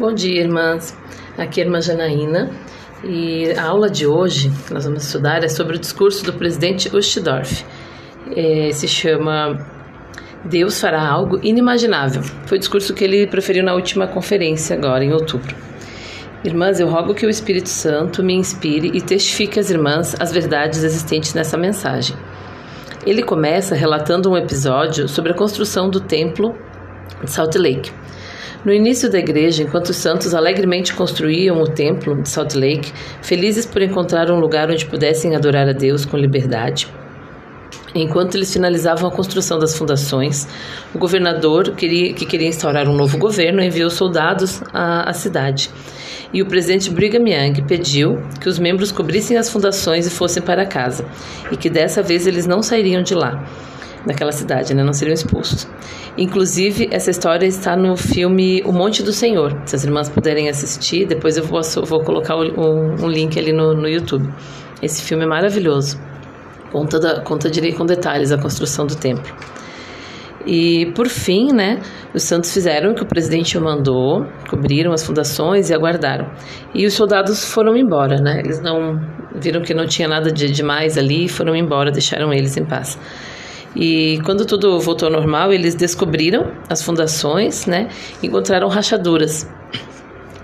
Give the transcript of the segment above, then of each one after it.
Bom dia, irmãs. Aqui é a irmã Janaína e a aula de hoje que nós vamos estudar é sobre o discurso do presidente Ustdorf. É, se chama Deus fará algo inimaginável. Foi o discurso que ele proferiu na última conferência, agora em outubro. Irmãs, eu rogo que o Espírito Santo me inspire e testifique às irmãs as verdades existentes nessa mensagem. Ele começa relatando um episódio sobre a construção do templo de Salt Lake. No início da igreja, enquanto os santos alegremente construíam o templo de Salt Lake, felizes por encontrar um lugar onde pudessem adorar a Deus com liberdade, Enquanto eles finalizavam a construção das fundações, o governador, queria, que queria instaurar um novo governo, enviou soldados à, à cidade. E o presidente Brigham Young pediu que os membros cobrissem as fundações e fossem para casa, e que dessa vez eles não sairiam de lá daquela cidade, né? não seriam expulsos. Inclusive, essa história está no filme O Monte do Senhor. Se as irmãs puderem assistir, depois eu vou, vou colocar um, um link ali no, no YouTube. Esse filme é maravilhoso. Conta, da, conta direito com detalhes a construção do templo. E por fim, né, os santos fizeram o que o presidente mandou, cobriram as fundações e aguardaram. E os soldados foram embora, né? Eles não viram que não tinha nada de demais ali, foram embora, deixaram eles em paz. E quando tudo voltou ao normal, eles descobriram as fundações, né? Encontraram rachaduras,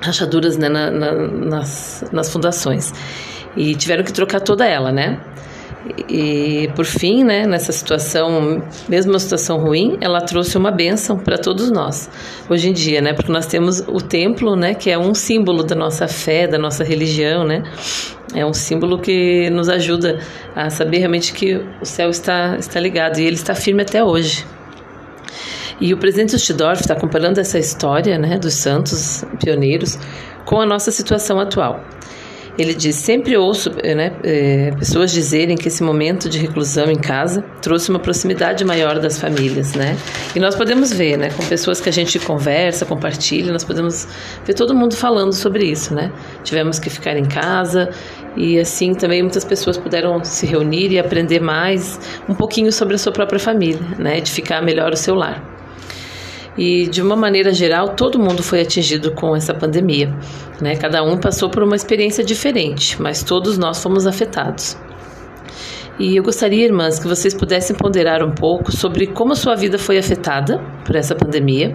rachaduras né, na, na, nas, nas fundações. E tiveram que trocar toda ela, né? E por fim, né, nessa situação, mesmo uma situação ruim, ela trouxe uma bênção para todos nós hoje em dia, né? Porque nós temos o templo, né, que é um símbolo da nossa fé, da nossa religião, né? É um símbolo que nos ajuda a saber realmente que o céu está está ligado e ele está firme até hoje. E o presidente Ostdorf está comparando essa história, né, dos santos pioneiros com a nossa situação atual. Ele diz: sempre ouço né, é, pessoas dizerem que esse momento de reclusão em casa trouxe uma proximidade maior das famílias, né? E nós podemos ver, né, com pessoas que a gente conversa, compartilha, nós podemos ver todo mundo falando sobre isso, né? Tivemos que ficar em casa e assim também muitas pessoas puderam se reunir e aprender mais um pouquinho sobre a sua própria família, né? Edificar melhor o seu lar. E de uma maneira geral, todo mundo foi atingido com essa pandemia. Né? Cada um passou por uma experiência diferente, mas todos nós fomos afetados. E eu gostaria, irmãs, que vocês pudessem ponderar um pouco sobre como a sua vida foi afetada por essa pandemia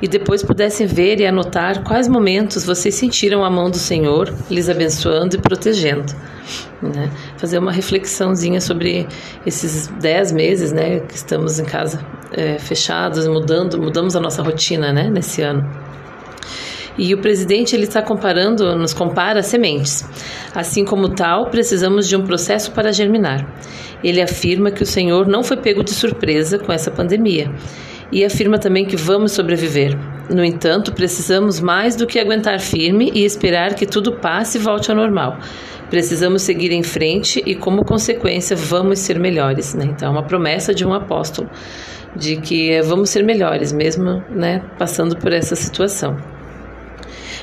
e depois pudessem ver e anotar quais momentos vocês sentiram a mão do Senhor lhes abençoando e protegendo. Né? Fazer uma reflexãozinha sobre esses dez meses né, que estamos em casa é, fechados, mudando, mudamos a nossa rotina né, nesse ano. E o presidente ele está comparando, nos compara sementes. Assim como tal, precisamos de um processo para germinar. Ele afirma que o Senhor não foi pego de surpresa com essa pandemia e afirma também que vamos sobreviver. No entanto, precisamos mais do que aguentar firme e esperar que tudo passe e volte ao normal. Precisamos seguir em frente e, como consequência, vamos ser melhores. Né? Então, é uma promessa de um apóstolo de que vamos ser melhores, mesmo né, passando por essa situação.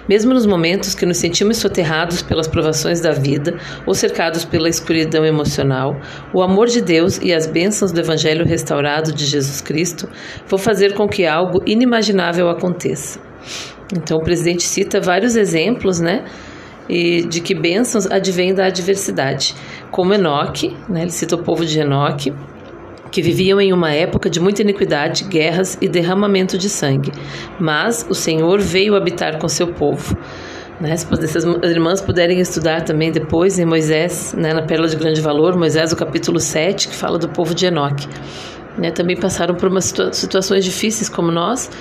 Mesmo nos momentos que nos sentimos soterrados pelas provações da vida ou cercados pela escuridão emocional, o amor de Deus e as bênçãos do Evangelho restaurado de Jesus Cristo vão fazer com que algo inimaginável aconteça. Então, o presidente cita vários exemplos, né? E de que bênçãos advêm da adversidade, como Enoque, né, ele cita o povo de Enoque, que viviam em uma época de muita iniquidade, guerras e derramamento de sangue. Mas o Senhor veio habitar com seu povo. Né? Se as irmãs puderem estudar também depois em Moisés, né, na Pérola de Grande Valor, Moisés, o capítulo 7, que fala do povo de Enoque. Né, também passaram por umas situa situações difíceis como nós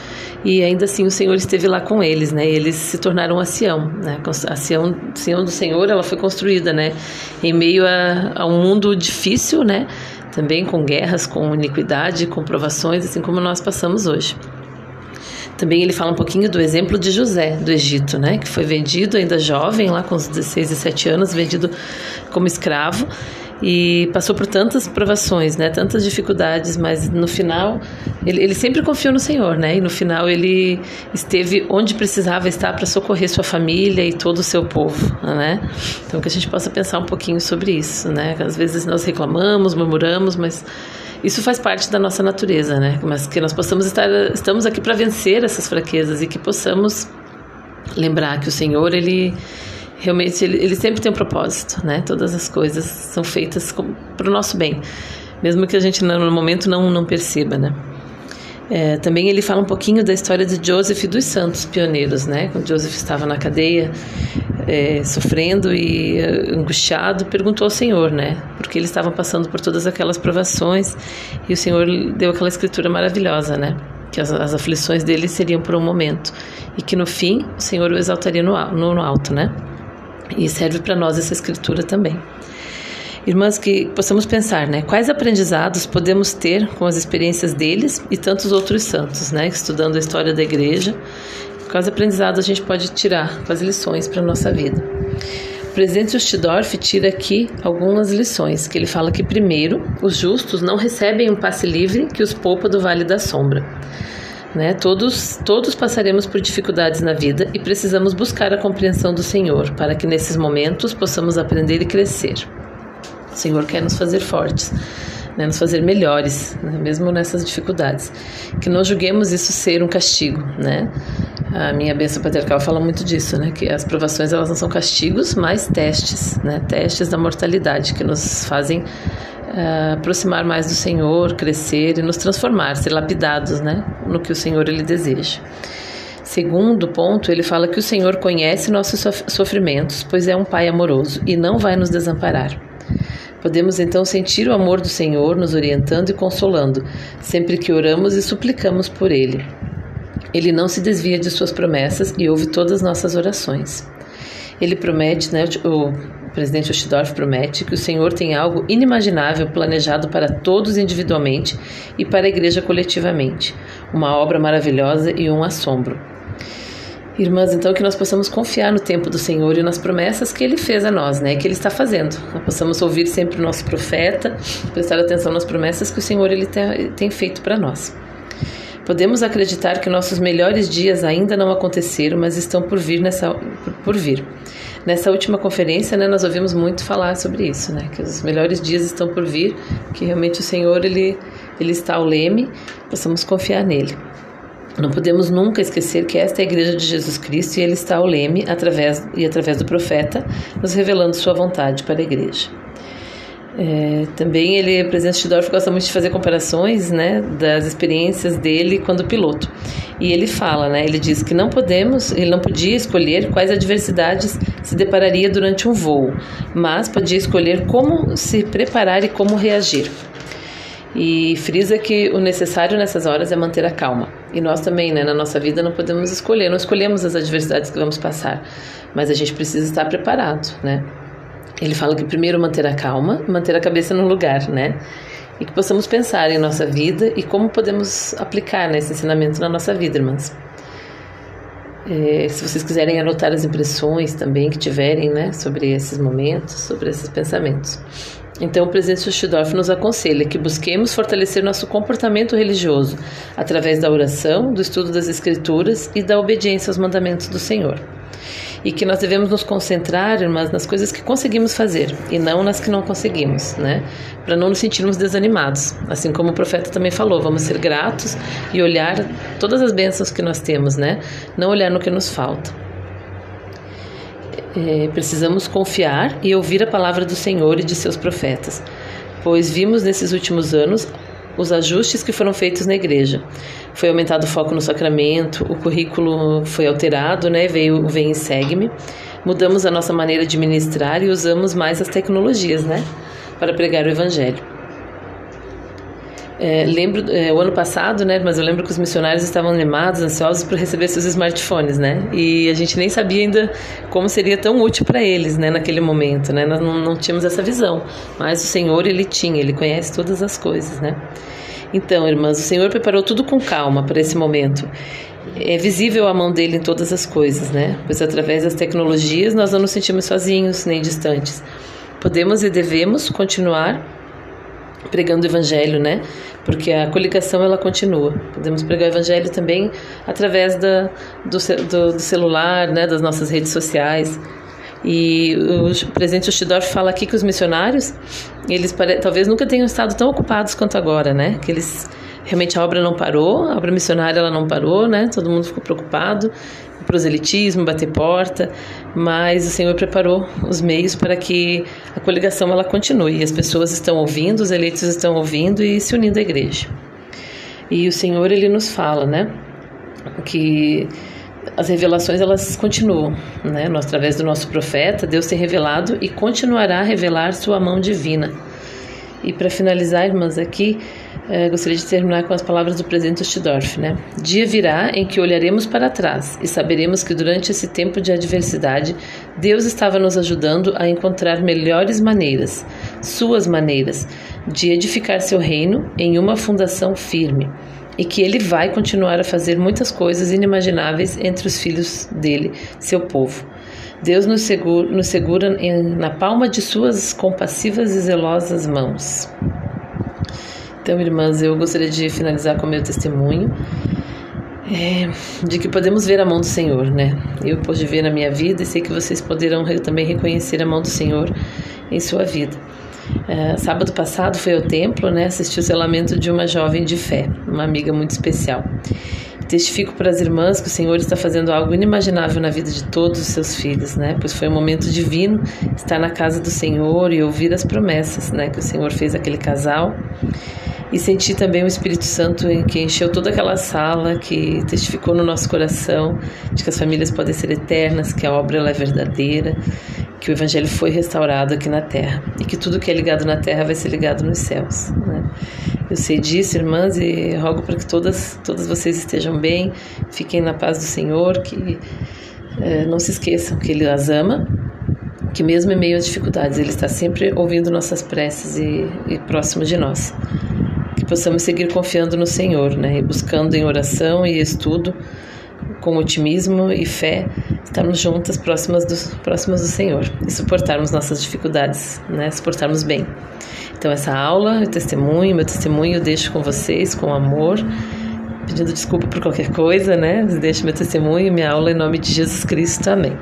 e ainda assim o Senhor esteve lá com eles, né? Eles se tornaram a Sião, né? A Sião, Sião do Senhor, ela foi construída, né? Em meio a, a um mundo difícil, né? Também com guerras, com iniquidade, com provações, assim como nós passamos hoje. Também ele fala um pouquinho do exemplo de José, do Egito, né, que foi vendido ainda jovem, lá com os 16 e 17 anos, vendido como escravo e passou por tantas provações, né, tantas dificuldades, mas no final ele, ele sempre confiou no Senhor, né, e no final ele esteve onde precisava estar para socorrer sua família e todo o seu povo, né. Então que a gente possa pensar um pouquinho sobre isso, né. Às vezes nós reclamamos, murmuramos, mas isso faz parte da nossa natureza, né? Mas que nós possamos estar, estamos aqui para vencer essas fraquezas e que possamos lembrar que o Senhor, ele realmente, ele, ele sempre tem um propósito, né? Todas as coisas são feitas para o nosso bem, mesmo que a gente no momento não, não perceba, né? É, também ele fala um pouquinho da história de Joseph e dos santos pioneiros, né? Quando Joseph estava na cadeia, é, sofrendo e é, angustiado, perguntou ao Senhor, né? Porque eles estavam passando por todas aquelas provações e o Senhor deu aquela escritura maravilhosa, né? Que as, as aflições dele seriam por um momento e que no fim o Senhor o exaltaria no, no, no alto, né? E serve para nós essa escritura também. Irmãs, que possamos pensar, né? Quais aprendizados podemos ter com as experiências deles e tantos outros santos, né? Estudando a história da igreja. Quais aprendizados a gente pode tirar, quais lições para a nossa vida. O presidente Ostdorf tira aqui algumas lições, que ele fala que, primeiro, os justos não recebem um passe livre que os poupa do vale da sombra. Né? Todos, todos passaremos por dificuldades na vida e precisamos buscar a compreensão do Senhor para que nesses momentos possamos aprender e crescer. O Senhor quer nos fazer fortes, né, nos fazer melhores, né, mesmo nessas dificuldades. Que não julguemos isso ser um castigo, né? A minha bênção patriarcal fala muito disso, né? Que as provações elas não são castigos, mas testes, né? Testes da mortalidade que nos fazem uh, aproximar mais do Senhor, crescer e nos transformar, ser lapidados, né? No que o Senhor ele deseja. Segundo ponto, ele fala que o Senhor conhece nossos sofrimentos, pois é um Pai amoroso e não vai nos desamparar. Podemos então sentir o amor do Senhor nos orientando e consolando, sempre que oramos e suplicamos por Ele. Ele não se desvia de suas promessas e ouve todas as nossas orações. Ele promete, né, o presidente Ostdorf promete que o Senhor tem algo inimaginável planejado para todos individualmente e para a igreja coletivamente, uma obra maravilhosa e um assombro. Irmãs, então que nós possamos confiar no tempo do Senhor e nas promessas que Ele fez a nós, né? Que Ele está fazendo. Nós possamos ouvir sempre o nosso profeta, prestar atenção nas promessas que o Senhor Ele tem, tem feito para nós. Podemos acreditar que nossos melhores dias ainda não aconteceram, mas estão por vir nessa por vir. Nessa última conferência, né, nós ouvimos muito falar sobre isso, né? Que os melhores dias estão por vir, que realmente o Senhor ele ele está ao leme, possamos confiar nele. Não podemos nunca esquecer que esta é a Igreja de Jesus Cristo e ele está ao leme através e através do profeta, nos revelando sua vontade para a Igreja. É, também ele, o presidente Tidorf, gosta muito de fazer comparações, né, das experiências dele quando piloto. E ele fala, né, ele diz que não podemos, ele não podia escolher quais adversidades se depararia durante um voo, mas podia escolher como se preparar e como reagir e frisa que o necessário nessas horas é manter a calma. E nós também, né, na nossa vida, não podemos escolher, não escolhemos as adversidades que vamos passar, mas a gente precisa estar preparado, né? Ele fala que primeiro manter a calma, manter a cabeça no lugar, né? E que possamos pensar em nossa vida e como podemos aplicar né, esse ensinamento na nossa vida, irmãs. É, se vocês quiserem anotar as impressões também que tiverem né, sobre esses momentos, sobre esses pensamentos. Então, o presidente Sustidorf nos aconselha que busquemos fortalecer nosso comportamento religioso através da oração, do estudo das Escrituras e da obediência aos mandamentos do Senhor. E que nós devemos nos concentrar, irmãs, nas coisas que conseguimos fazer e não nas que não conseguimos, né? Para não nos sentirmos desanimados. Assim como o profeta também falou, vamos ser gratos e olhar todas as bênçãos que nós temos, né? Não olhar no que nos falta é, precisamos confiar e ouvir a palavra do Senhor e de seus profetas, pois vimos nesses últimos anos os ajustes que foram feitos na igreja. Foi aumentado o foco no sacramento, o currículo foi alterado, né? Veio o Vem e Segue-me. Mudamos a nossa maneira de ministrar e usamos mais as tecnologias, né? Para pregar o evangelho. É, lembro, é, o ano passado, né, mas eu lembro que os missionários estavam animados, ansiosos por receber seus smartphones, né, e a gente nem sabia ainda como seria tão útil para eles, né, naquele momento, né, nós não, não tínhamos essa visão, mas o Senhor, Ele tinha, Ele conhece todas as coisas, né. Então, irmãs, o Senhor preparou tudo com calma para esse momento. É visível a mão dele em todas as coisas, né, pois através das tecnologias nós não nos sentimos sozinhos nem distantes. Podemos e devemos continuar pregando o evangelho, né? Porque a coligação ela continua. Podemos pregar o evangelho também através da, do, do, do celular, né? Das nossas redes sociais. E o presidente Ostidorf fala aqui que os missionários, eles talvez nunca tenham estado tão ocupados quanto agora, né? Que eles realmente a obra não parou, a obra missionária ela não parou, né? Todo mundo ficou preocupado, proselitismo, bater porta, mas o Senhor preparou os meios para que a coligação ela continue. As pessoas estão ouvindo, os eleitos estão ouvindo e se unindo à igreja. E o Senhor ele nos fala, né, que as revelações elas continuam, né? Nós, através do nosso profeta, Deus tem revelado e continuará a revelar sua mão divina. E para finalizar, irmãs, aqui eh, gostaria de terminar com as palavras do presidente Ostdorf, né? Dia virá em que olharemos para trás e saberemos que durante esse tempo de adversidade, Deus estava nos ajudando a encontrar melhores maneiras, suas maneiras, de edificar seu reino em uma fundação firme e que ele vai continuar a fazer muitas coisas inimagináveis entre os filhos dele, seu povo. Deus nos segura, nos segura na palma de suas compassivas e zelosas mãos. Então, irmãs, eu gostaria de finalizar com meu testemunho é, de que podemos ver a mão do Senhor, né? Eu pude ver na minha vida e sei que vocês poderão também reconhecer a mão do Senhor em sua vida. É, sábado passado foi ao templo, né? Assisti o selamento de uma jovem de fé, uma amiga muito especial. Testifico para as irmãs que o Senhor está fazendo algo inimaginável na vida de todos os seus filhos, né? Pois foi um momento divino estar na casa do Senhor e ouvir as promessas, né? Que o Senhor fez aquele casal e senti também o Espírito Santo que encheu toda aquela sala, que testificou no nosso coração de que as famílias podem ser eternas, que a obra é verdadeira, que o Evangelho foi restaurado aqui na Terra e que tudo que é ligado na Terra vai ser ligado nos céus. Né? Eu sei disso, irmãs, e rogo para que todas, todas vocês estejam bem, fiquem na paz do Senhor, que é, não se esqueçam que Ele as ama que mesmo em meio às dificuldades Ele está sempre ouvindo nossas preces e, e próximo de nós que possamos seguir confiando no Senhor, né? E buscando em oração e estudo, com otimismo e fé, estarmos juntas próximas do, próximas do Senhor e suportarmos nossas dificuldades, né? Suportarmos bem. Então, essa aula, o testemunho, meu testemunho eu deixo com vocês, com amor, pedindo desculpa por qualquer coisa, né? Deixo meu testemunho, minha aula em nome de Jesus Cristo. Amém.